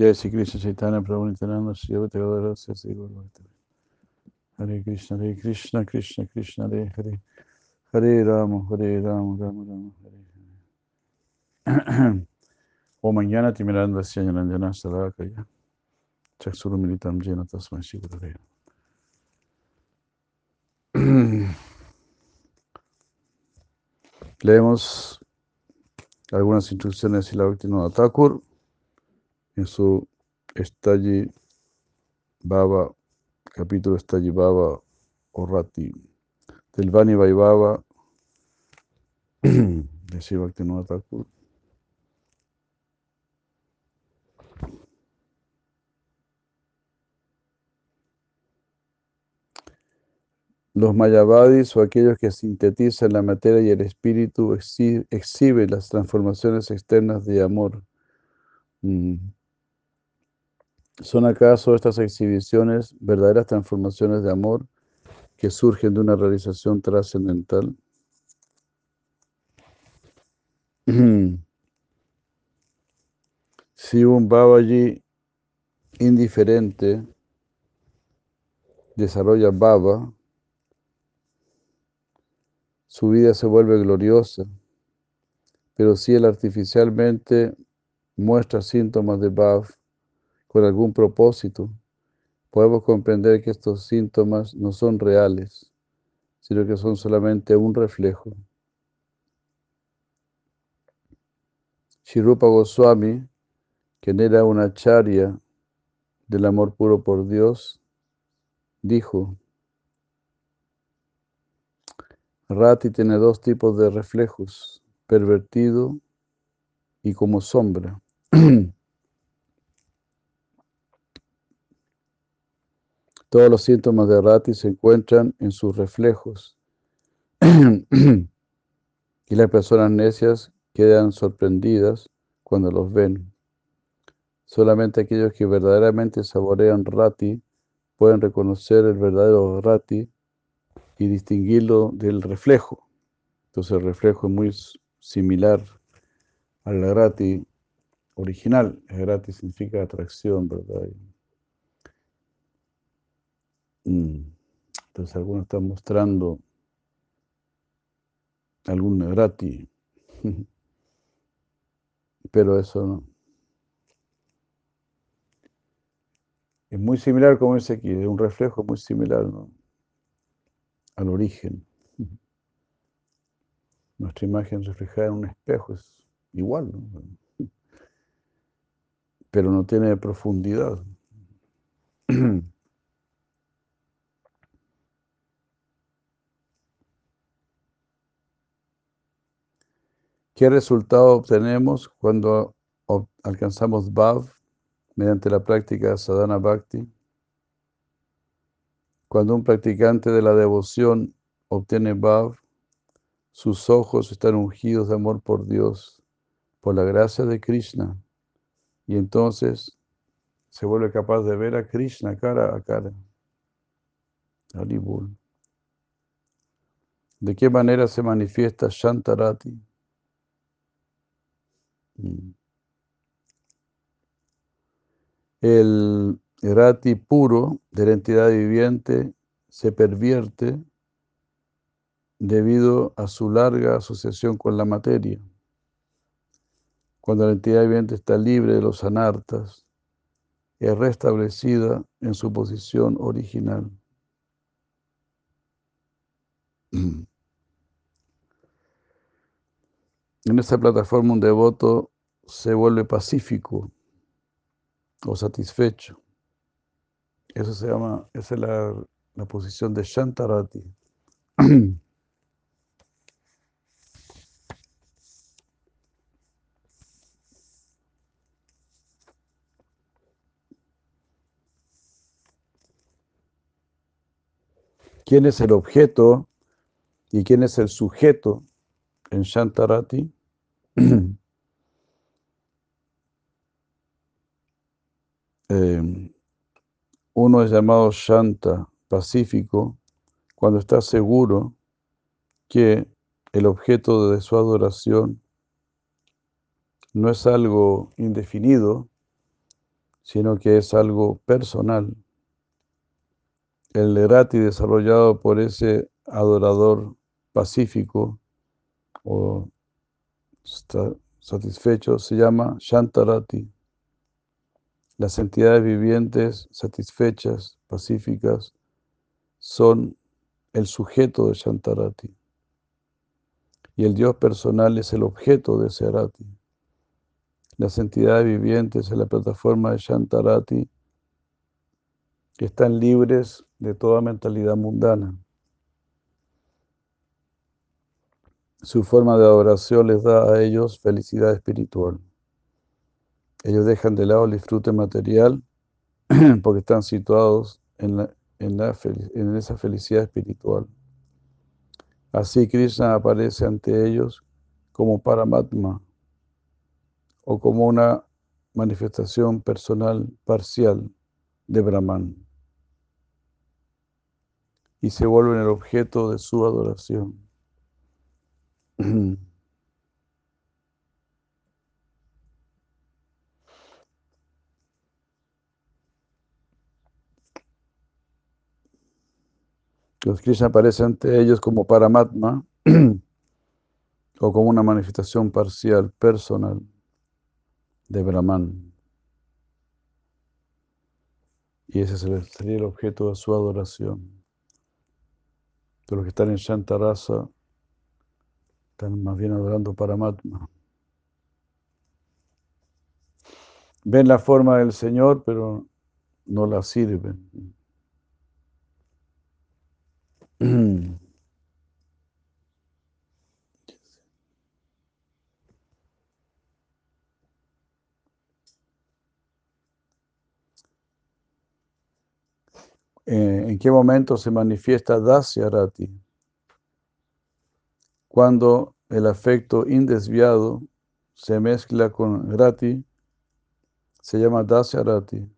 Jai Sri Krishna Chaitanya Prabhu Nityananda Advaita Gadadhara Sri Bhakti Hare Krishna Hare Krishna Krishna Krishna Hare Hare. Hare Rama Hare Rama Rama Rama Hare Hare. Om Jnana Timiranda Syanjanandjana Salakaya Chakshuru Militam Jena Tasmai Shri Guru Leemos algunas instrucciones de la Bhaktivinoda Thakur en su Estayi Baba, capítulo Estayi Baba Orati, del Vani Vaibhava de Thakur. Los mayavadis o aquellos que sintetizan la materia y el espíritu exhiben las transformaciones externas de amor. Mm. ¿Son acaso estas exhibiciones verdaderas transformaciones de amor que surgen de una realización trascendental? Si un Babaji indiferente desarrolla Baba, su vida se vuelve gloriosa, pero si él artificialmente muestra síntomas de Bhav con algún propósito, podemos comprender que estos síntomas no son reales, sino que son solamente un reflejo. Shirupa Goswami, quien era una charya del amor puro por Dios, dijo, Rati tiene dos tipos de reflejos, pervertido y como sombra. Todos los síntomas de Rati se encuentran en sus reflejos y las personas necias quedan sorprendidas cuando los ven. Solamente aquellos que verdaderamente saborean Rati pueden reconocer el verdadero Rati y distinguirlo del reflejo. Entonces el reflejo es muy similar al Rati original. Rati significa atracción, ¿verdad? Mm. Entonces algunos están mostrando algún Rati, pero eso no. Es muy similar, como dice aquí, es un reflejo muy similar al origen. Nuestra imagen reflejada en un espejo es igual, ¿no? pero no tiene profundidad. ¿Qué resultado obtenemos cuando alcanzamos Bhav mediante la práctica Sadhana Bhakti? Cuando un practicante de la devoción obtiene Bhav, sus ojos están ungidos de amor por Dios, por la gracia de Krishna, y entonces se vuelve capaz de ver a Krishna cara a cara. ¿De qué manera se manifiesta Shantarati? El rati puro de la entidad viviente se pervierte debido a su larga asociación con la materia. Cuando la entidad viviente está libre de los anartas, es restablecida en su posición original. En esta plataforma un devoto se vuelve pacífico o satisfecho. Eso se llama, esa es la, la posición de Shantarati. ¿Quién es el objeto y quién es el sujeto en Shantarati? Em, uno es llamado Shanta, pacífico, cuando está seguro que el objeto de su adoración no es algo indefinido, sino que es algo personal. El lerati desarrollado por ese adorador pacífico o satisfecho se llama Shantarati. Las entidades vivientes satisfechas, pacíficas, son el sujeto de Shantarati. Y el Dios personal es el objeto de ese Arati. Las entidades vivientes en la plataforma de Shantarati están libres de toda mentalidad mundana. Su forma de adoración les da a ellos felicidad espiritual. Ellos dejan de lado el disfrute material porque están situados en, en, esa felicidad espiritual. Así Krishna aparece ante ellos como Paramatma o como una manifestación personal parcial de Brahman y se vuelven el objeto de su adoración. Los Krishna aparecen ante ellos como Paramatma o como una manifestación parcial, personal de Brahman. Y ese sería el objeto de su adoración. De los que están en Shantarasa están más bien adorando Paramatma. Ven la forma del Señor, pero no la sirven. Eh, ¿En qué momento se manifiesta Dasya Rati? Cuando el afecto indesviado se mezcla con Rati, se llama Dasya Rati.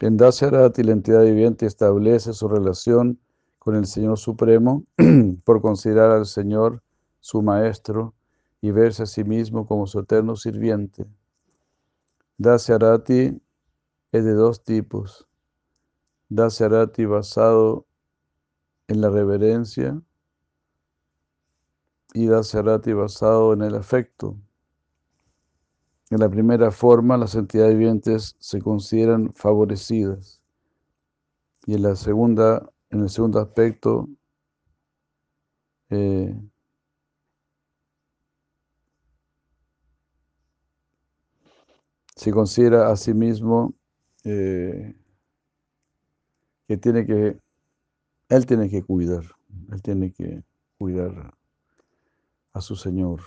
En Dasyarati la entidad viviente establece su relación con el Señor Supremo por considerar al Señor su Maestro y verse a sí mismo como su eterno sirviente. Dasyarati es de dos tipos. Dasyarati basado en la reverencia y Dasyarati basado en el afecto. En la primera forma, las entidades vivientes se consideran favorecidas. Y en la segunda, en el segundo aspecto, eh, se considera a sí mismo eh, que tiene que, él tiene que cuidar, él tiene que cuidar a su Señor.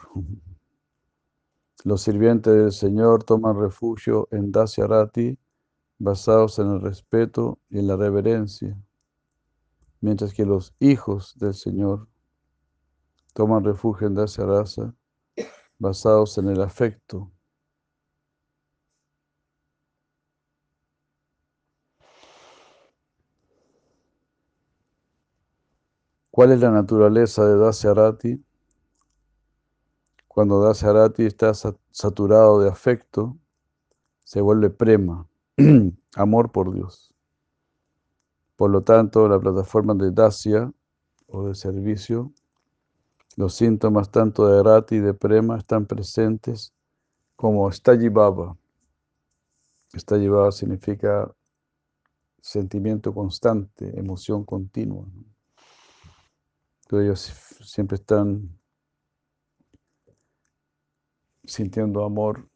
Los sirvientes del Señor toman refugio en Dasyarati basados en el respeto y en la reverencia, mientras que los hijos del Señor toman refugio en Dasyarasa basados en el afecto. ¿Cuál es la naturaleza de Dasyarati? Cuando Dasarati está saturado de afecto, se vuelve prema, amor por Dios. Por lo tanto, la plataforma de Dasya o de servicio, los síntomas tanto de Rati y de prema están presentes como Stajibaba. Stajibaba significa sentimiento constante, emoción continua. Entonces ellos siempre están sintiendo amor,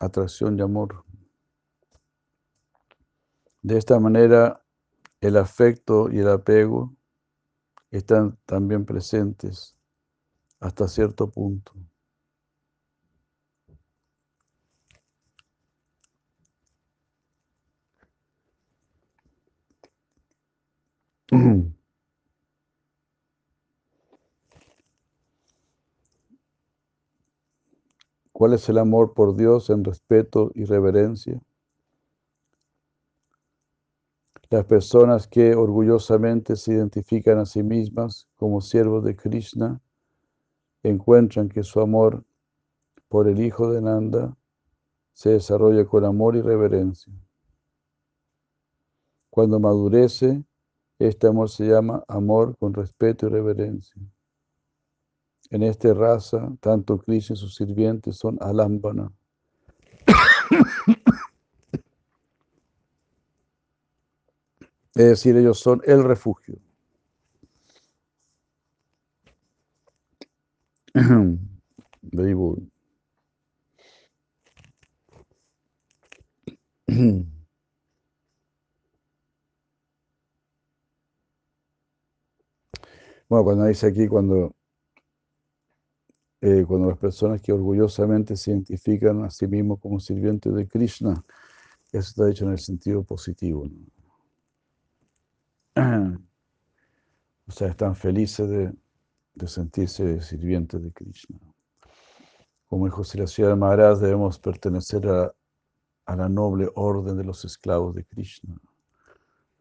atracción y amor. De esta manera, el afecto y el apego están también presentes hasta cierto punto. ¿Cuál es el amor por Dios en respeto y reverencia? Las personas que orgullosamente se identifican a sí mismas como siervos de Krishna encuentran que su amor por el hijo de Nanda se desarrolla con amor y reverencia. Cuando madurece, este amor se llama amor con respeto y reverencia. En esta raza, tanto Krishna y sus sirvientes son alambana. Es decir, ellos son el refugio. Bueno, cuando dice aquí, cuando, eh, cuando las personas que orgullosamente se identifican a sí mismos como sirvientes de Krishna, eso está dicho en el sentido positivo. O sea, están felices de, sentirse sirvientes de Krishna. Como dijo Sri Maharaj, debemos pertenecer a, a la noble orden de los esclavos de Krishna.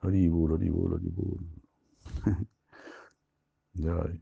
Haribur, haribur. Jai.